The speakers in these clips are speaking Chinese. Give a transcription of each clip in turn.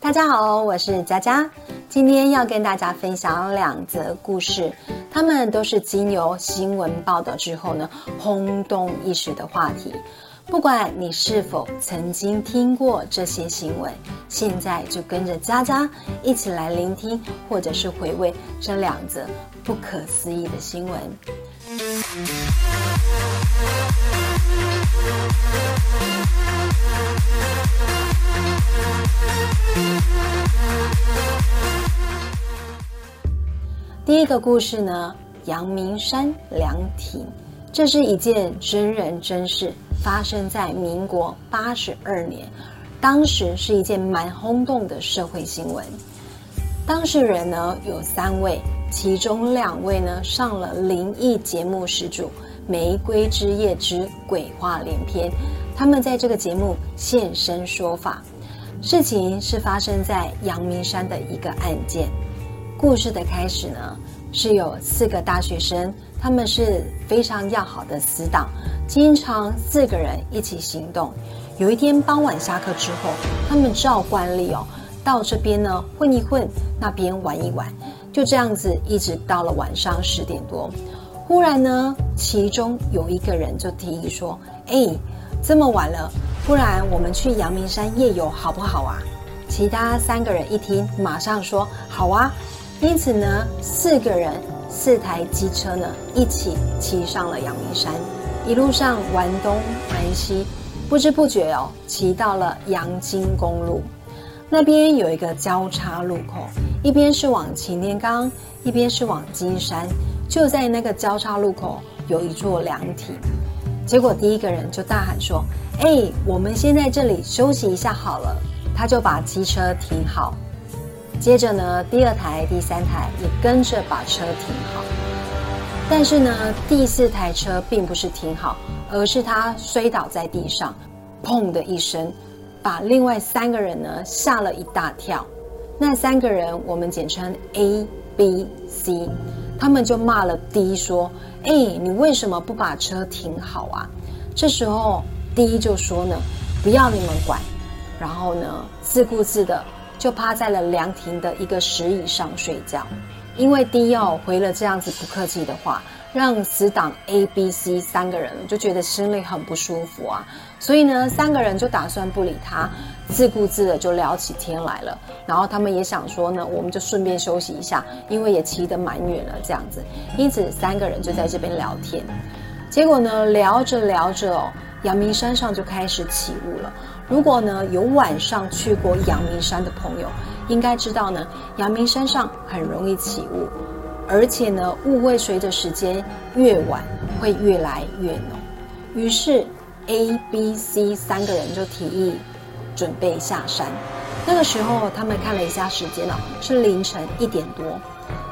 大家好，我是佳佳，今天要跟大家分享两则故事，他们都是经由新闻报道之后呢，轰动一时的话题。不管你是否曾经听过这些新闻，现在就跟着佳佳一起来聆听，或者是回味这两则不可思议的新闻。第一个故事呢，阳明山凉亭，这是一件真人真事，发生在民国八十二年，当时是一件蛮轰动的社会新闻。当事人呢有三位，其中两位呢上了灵异节目始祖《玫瑰之夜之鬼话连篇》，他们在这个节目现身说法。事情是发生在阳明山的一个案件。故事的开始呢，是有四个大学生，他们是非常要好的死党，经常四个人一起行动。有一天傍晚下课之后，他们照惯例哦，到这边呢混一混，那边玩一玩，就这样子一直到了晚上十点多。忽然呢，其中有一个人就提议说：“哎，这么晚了，不然我们去阳明山夜游好不好啊？”其他三个人一听，马上说：“好啊。”因此呢，四个人四台机车呢一起骑上了阳明山，一路上玩东玩西，不知不觉哦，骑到了阳金公路。那边有一个交叉路口，一边是往擎天岗，一边是往金山。就在那个交叉路口有一座凉亭，结果第一个人就大喊说：“哎，我们先在这里休息一下好了。”他就把机车停好。接着呢，第二台、第三台也跟着把车停好，但是呢，第四台车并不是停好，而是他摔倒在地上，砰的一声，把另外三个人呢吓了一大跳。那三个人我们简称 A、B、C，他们就骂了 D 说：“哎，你为什么不把车停好啊？”这时候 D 就说呢：“不要你们管。”然后呢，自顾自的。就趴在了凉亭的一个石椅上睡觉，因为 D 要回了这样子不客气的话，让死党 A、B、C 三个人就觉得心里很不舒服啊，所以呢，三个人就打算不理他，自顾自的就聊起天来了。然后他们也想说呢，我们就顺便休息一下，因为也骑得蛮远了这样子，因此三个人就在这边聊天。结果呢，聊着聊着哦。阳明山上就开始起雾了。如果呢有晚上去过阳明山的朋友，应该知道呢，阳明山上很容易起雾，而且呢雾会随着时间越晚会越来越浓。于是 A、B、C 三个人就提议准备下山。那个时候他们看了一下时间哦，是凌晨一点多。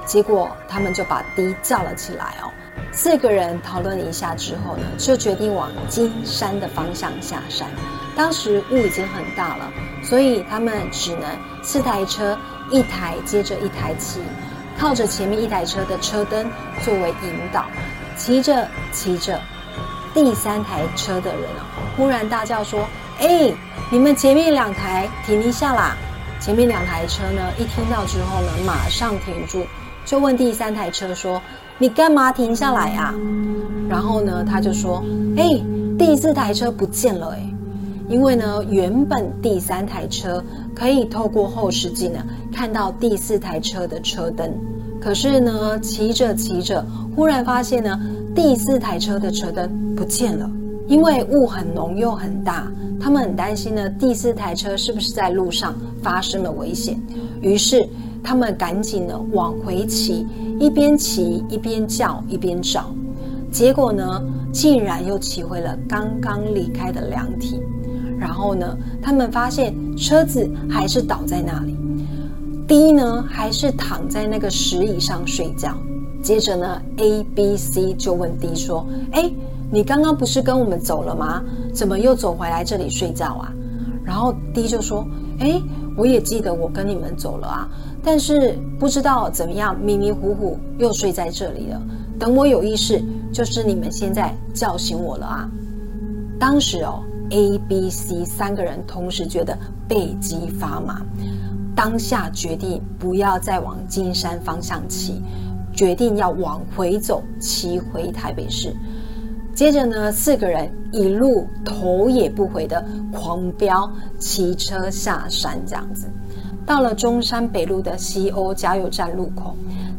结果他们就把 D 叫了起来哦。四个人讨论了一下之后呢，就决定往金山的方向下山。当时雾已经很大了，所以他们只能四台车一台接着一台骑，靠着前面一台车的车灯作为引导。骑着骑着，第三台车的人啊，忽然大叫说：“哎，你们前面两台停一下啦！”前面两台车呢，一听到之后呢，马上停住，就问第三台车说。你干嘛停下来啊？然后呢，他就说：“哎，第四台车不见了哎，因为呢，原本第三台车可以透过后视镜呢看到第四台车的车灯，可是呢，骑着骑着，忽然发现呢，第四台车的车灯不见了，因为雾很浓又很大，他们很担心呢，第四台车是不是在路上发生了危险，于是。”他们赶紧呢往回骑，一边骑一边叫一边找，结果呢竟然又骑回了刚刚离开的凉亭。然后呢，他们发现车子还是倒在那里，D 呢还是躺在那个石椅上睡觉。接着呢，A、B、C 就问 D 说：“哎，你刚刚不是跟我们走了吗？怎么又走回来这里睡觉啊？”然后 D 就说：“哎。”我也记得我跟你们走了啊，但是不知道怎么样迷迷糊糊又睡在这里了。等我有意识，就是你们现在叫醒我了啊。当时哦 A、B、C 三个人同时觉得背脊发麻，当下决定不要再往金山方向骑，决定要往回走，骑回台北市。接着呢，四个人一路头也不回的狂飙，骑车下山，这样子，到了中山北路的西欧加油站路口。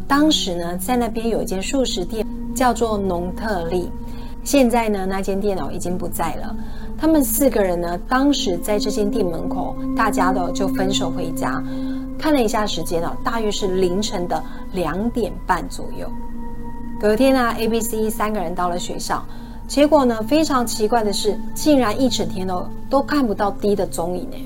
当时呢，在那边有一间素食店，叫做农特利。现在呢，那间店哦已经不在了。他们四个人呢，当时在这间店门口，大家的就分手回家。看了一下时间哦，大约是凌晨的两点半左右。隔天呢，A、B、C 三个人到了学校。结果呢？非常奇怪的是，竟然一整天都都看不到 D 的踪影呢。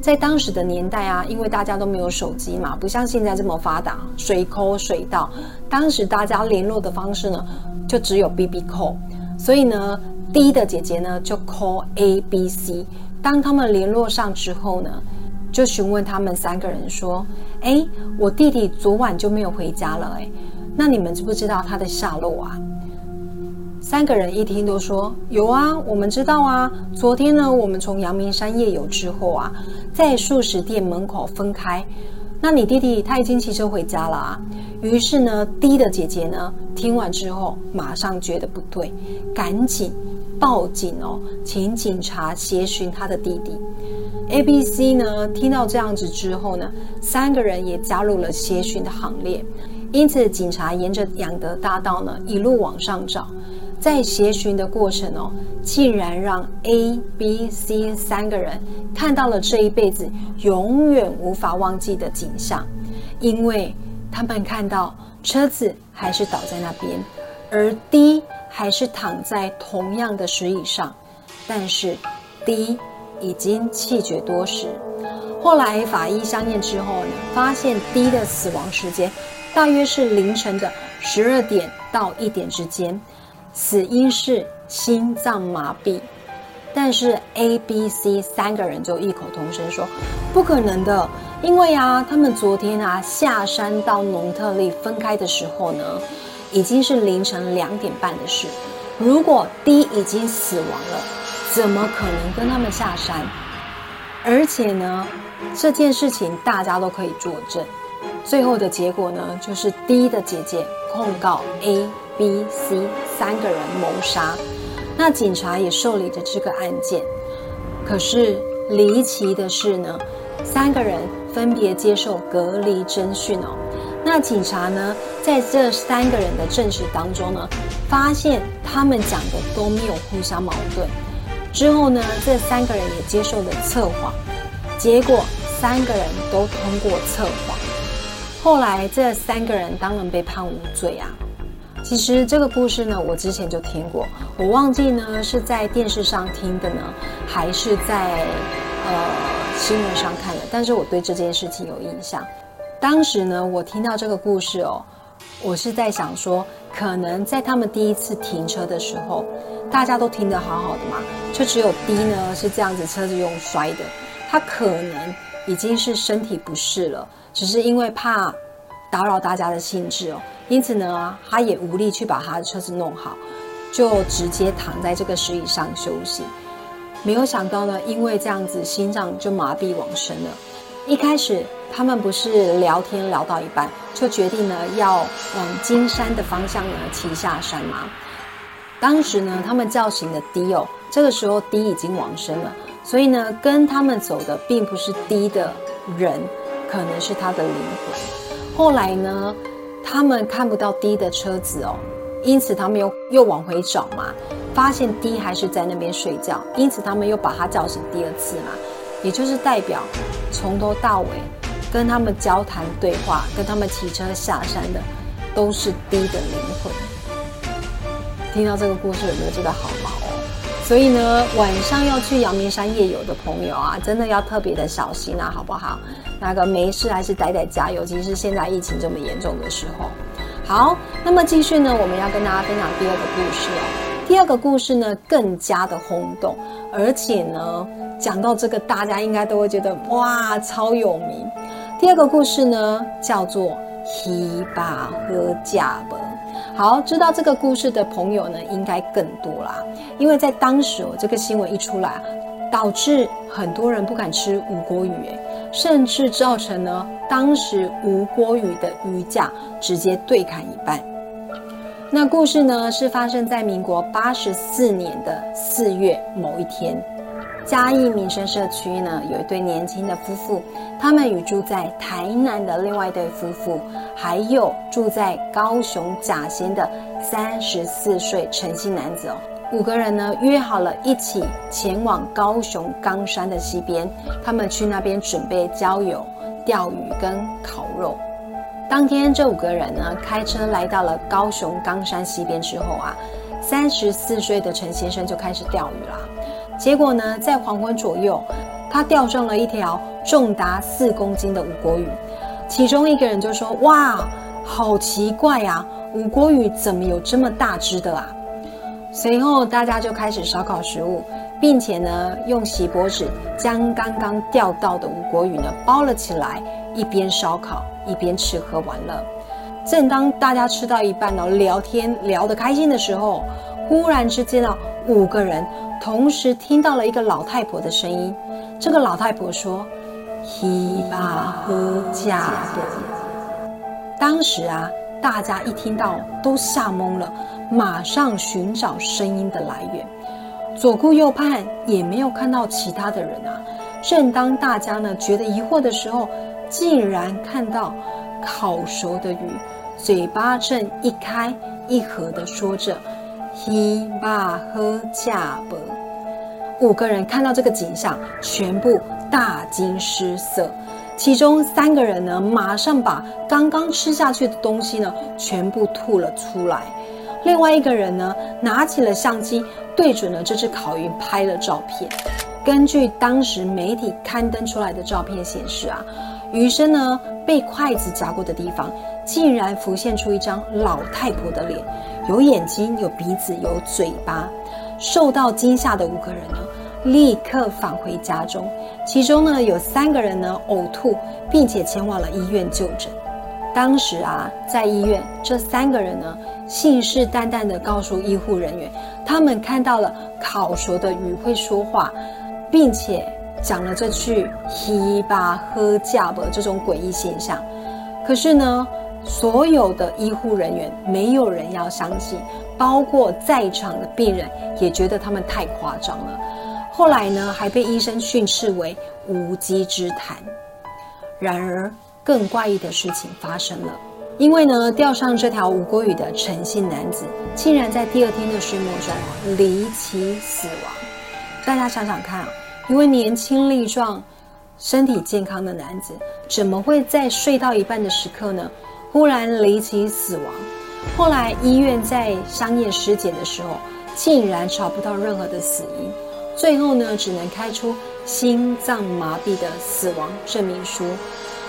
在当时的年代啊，因为大家都没有手机嘛，不像现在这么发达，水沟水道。当时大家联络的方式呢，就只有 B B call。所以呢，D 的姐姐呢就 call A B C。当他们联络上之后呢，就询问他们三个人说：“哎，我弟弟昨晚就没有回家了，哎，那你们知不知道他的下落啊？”三个人一听都说有啊，我们知道啊。昨天呢，我们从阳明山夜游之后啊，在素食店门口分开。那你弟弟他已经骑车回家了啊。于是呢，D 的姐姐呢，听完之后马上觉得不对，赶紧报警哦，请警察协寻他的弟弟。A、B、C 呢，听到这样子之后呢，三个人也加入了协寻的行列。因此，警察沿着养德大道呢，一路往上找。在协寻的过程哦，竟然让 A、B、C 三个人看到了这一辈子永远无法忘记的景象，因为他们看到车子还是倒在那边，而 D 还是躺在同样的石椅上，但是 D 已经气绝多时。后来法医相验之后呢，发现 D 的死亡时间大约是凌晨的十二点到一点之间。死因是心脏麻痹，但是 A、B、C 三个人就异口同声说不可能的，因为啊，他们昨天啊下山到农特利分开的时候呢，已经是凌晨两点半的事。如果 D 已经死亡了，怎么可能跟他们下山？而且呢，这件事情大家都可以作证。最后的结果呢，就是 D 的姐姐控告 A。B、C 三个人谋杀，那警察也受理着这个案件。可是离奇的是呢，三个人分别接受隔离侦讯哦。那警察呢，在这三个人的证词当中呢，发现他们讲的都没有互相矛盾。之后呢，这三个人也接受了测谎，结果三个人都通过测谎。后来这三个人当然被判无罪啊。其实这个故事呢，我之前就听过，我忘记呢是在电视上听的呢，还是在呃新闻上看的。但是我对这件事情有印象。当时呢，我听到这个故事哦，我是在想说，可能在他们第一次停车的时候，大家都停得好好的嘛，就只有 D 呢是这样子，车子用摔的，他可能已经是身体不适了，只是因为怕打扰大家的兴致哦。因此呢，他也无力去把他的车子弄好，就直接躺在这个石椅上休息。没有想到呢，因为这样子心脏就麻痹往生了。一开始他们不是聊天聊到一半，就决定呢要往金山的方向呢骑下山吗？当时呢，他们叫醒的 D 哦，这个时候 D 已经往生了，所以呢，跟他们走的并不是 D 的人，可能是他的灵魂。后来呢？他们看不到 D 的车子哦，因此他们又又往回找嘛，发现 D 还是在那边睡觉，因此他们又把他叫醒第二次嘛，也就是代表从头到尾跟他们交谈对话、跟他们骑车下山的都是低的灵魂。听到这个故事有没有觉得好毛哦？所以呢，晚上要去阳明山夜游的朋友啊，真的要特别的小心啊，好不好？那个没事还是待在家，尤其是现在疫情这么严重的时候。好，那么继续呢，我们要跟大家分享第二个故事哦。第二个故事呢，更加的轰动，而且呢，讲到这个，大家应该都会觉得哇，超有名。第二个故事呢，叫做《希巴和加本》。好，知道这个故事的朋友呢，应该更多啦，因为在当时哦，这个新闻一出来，导致很多人不敢吃无锅鱼，哎，甚至造成呢当时无锅鱼的鱼价直接对砍一半。那故事呢是发生在民国八十四年的四月某一天。嘉义民生社区呢，有一对年轻的夫妇，他们与住在台南的另外一对夫妇，还有住在高雄甲仙的三十四岁陈姓男子哦，五个人呢约好了一起前往高雄冈山的西边，他们去那边准备郊游、钓鱼跟烤肉。当天这五个人呢开车来到了高雄冈山西边之后啊，三十四岁的陈先生就开始钓鱼了。结果呢，在黄昏左右，他钓上了一条重达四公斤的五国鱼。其中一个人就说：“哇，好奇怪呀，五国鱼怎么有这么大只的啊？”随后大家就开始烧烤食物，并且呢，用锡箔纸将刚刚钓到的五国鱼呢包了起来，一边烧烤一边吃喝玩乐。正当大家吃到一半呢，聊天聊得开心的时候，忽然之间呢，五个人。同时听到了一个老太婆的声音，这个老太婆说：“希巴喝加的。”当时啊，大家一听到都吓懵了，马上寻找声音的来源，左顾右盼也没有看到其他的人啊。正当大家呢觉得疑惑的时候，竟然看到烤熟的鱼，嘴巴正一开一合的说着。希巴喝加伯，五个人看到这个景象，全部大惊失色。其中三个人呢，马上把刚刚吃下去的东西呢，全部吐了出来。另外一个人呢，拿起了相机，对准了这只烤鱼拍了照片。根据当时媒体刊登出来的照片显示啊，鱼身呢被筷子夹过的地方，竟然浮现出一张老太婆的脸。有眼睛，有鼻子，有嘴巴。受到惊吓的五个人呢，立刻返回家中。其中呢，有三个人呢呕吐，并且前往了医院就诊。当时啊，在医院，这三个人呢，信誓旦旦地告诉医护人员，他们看到了烤熟的鱼会说话，并且讲了这句“希巴喝加伯”这种诡异现象。可是呢？所有的医护人员没有人要相信，包括在场的病人也觉得他们太夸张了。后来呢，还被医生训斥为无稽之谈。然而，更怪异的事情发生了，因为呢，钓上这条无国鱼的陈姓男子，竟然在第二天的睡梦中离奇死亡。大家想想看啊，一位年轻力壮、身体健康的男子，怎么会在睡到一半的时刻呢？忽然离奇死亡，后来医院在商业尸检的时候，竟然找不到任何的死因，最后呢，只能开出心脏麻痹的死亡证明书。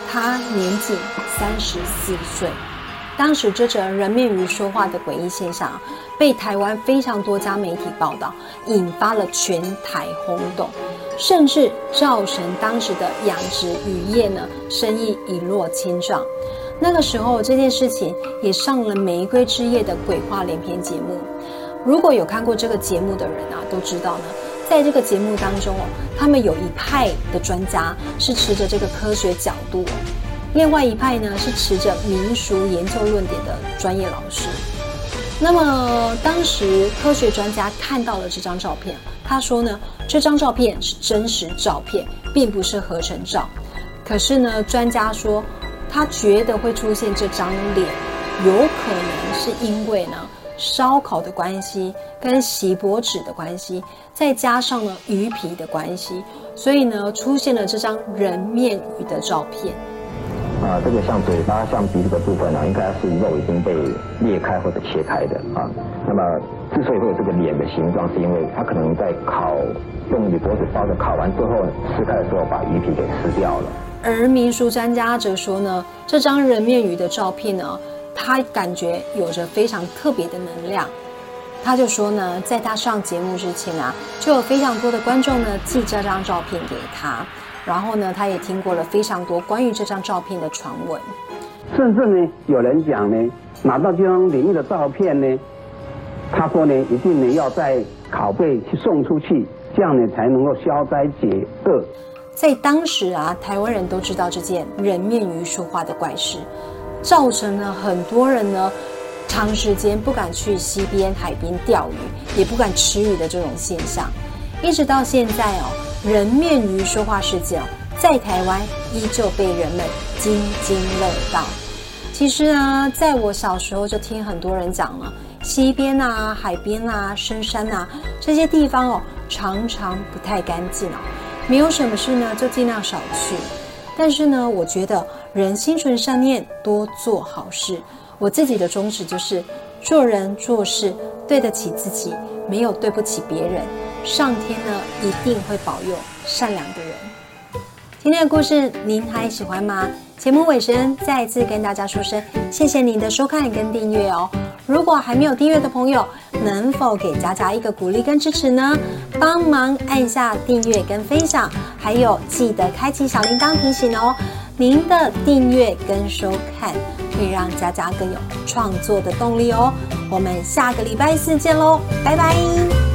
他年仅三十四岁。当时这则人面鱼说话的诡异现象，被台湾非常多家媒体报道，引发了全台轰动，甚至造成当时的养殖渔业呢生意一落千丈。那个时候，这件事情也上了《玫瑰之夜》的鬼话连篇节目。如果有看过这个节目的人啊，都知道呢，在这个节目当中哦，他们有一派的专家是持着这个科学角度，另外一派呢是持着民俗研究论点的专业老师。那么当时科学专家看到了这张照片，他说呢，这张照片是真实照片，并不是合成照。可是呢，专家说。他觉得会出现这张脸，有可能是因为呢烧烤的关系，跟锡箔纸的关系，再加上呢鱼皮的关系，所以呢出现了这张人面鱼的照片。啊，这个像嘴巴、像鼻子的部分呢，应该是肉已经被裂开或者切开的啊。那么之所以会有这个脸的形状，是因为它可能在烤用铝箔纸包着，烤完之后撕开的时候把鱼皮给撕掉了。而民俗专家则说呢，这张人面鱼的照片呢，他感觉有着非常特别的能量。他就说呢，在他上节目之前啊，就有非常多的观众呢寄这张照片给他，然后呢，他也听过了非常多关于这张照片的传闻。甚至呢，有人讲呢，拿到这张灵异的照片呢，他说呢，一定呢要在拷贝去送出去，这样呢才能够消灾解厄。在当时啊，台湾人都知道这件人面鱼说话的怪事，造成了很多人呢长时间不敢去溪边、海边钓鱼，也不敢吃鱼的这种现象，一直到现在哦，人面鱼说话事件哦，在台湾依旧被人们津津乐道。其实啊，在我小时候就听很多人讲了，溪边啊、海边啊、深山啊这些地方哦，常常不太干净哦。没有什么事呢，就尽量少去。但是呢，我觉得人心存善念，多做好事。我自己的宗旨就是做人做事对得起自己，没有对不起别人。上天呢，一定会保佑善良的人。今天的故事您还喜欢吗？节目尾声，再次跟大家说声谢谢您的收看跟订阅哦。如果还没有订阅的朋友，能否给佳佳一个鼓励跟支持呢？帮忙按下订阅跟分享，还有记得开启小铃铛提醒哦。您的订阅跟收看，会让佳佳更有创作的动力哦。我们下个礼拜四见喽，拜拜。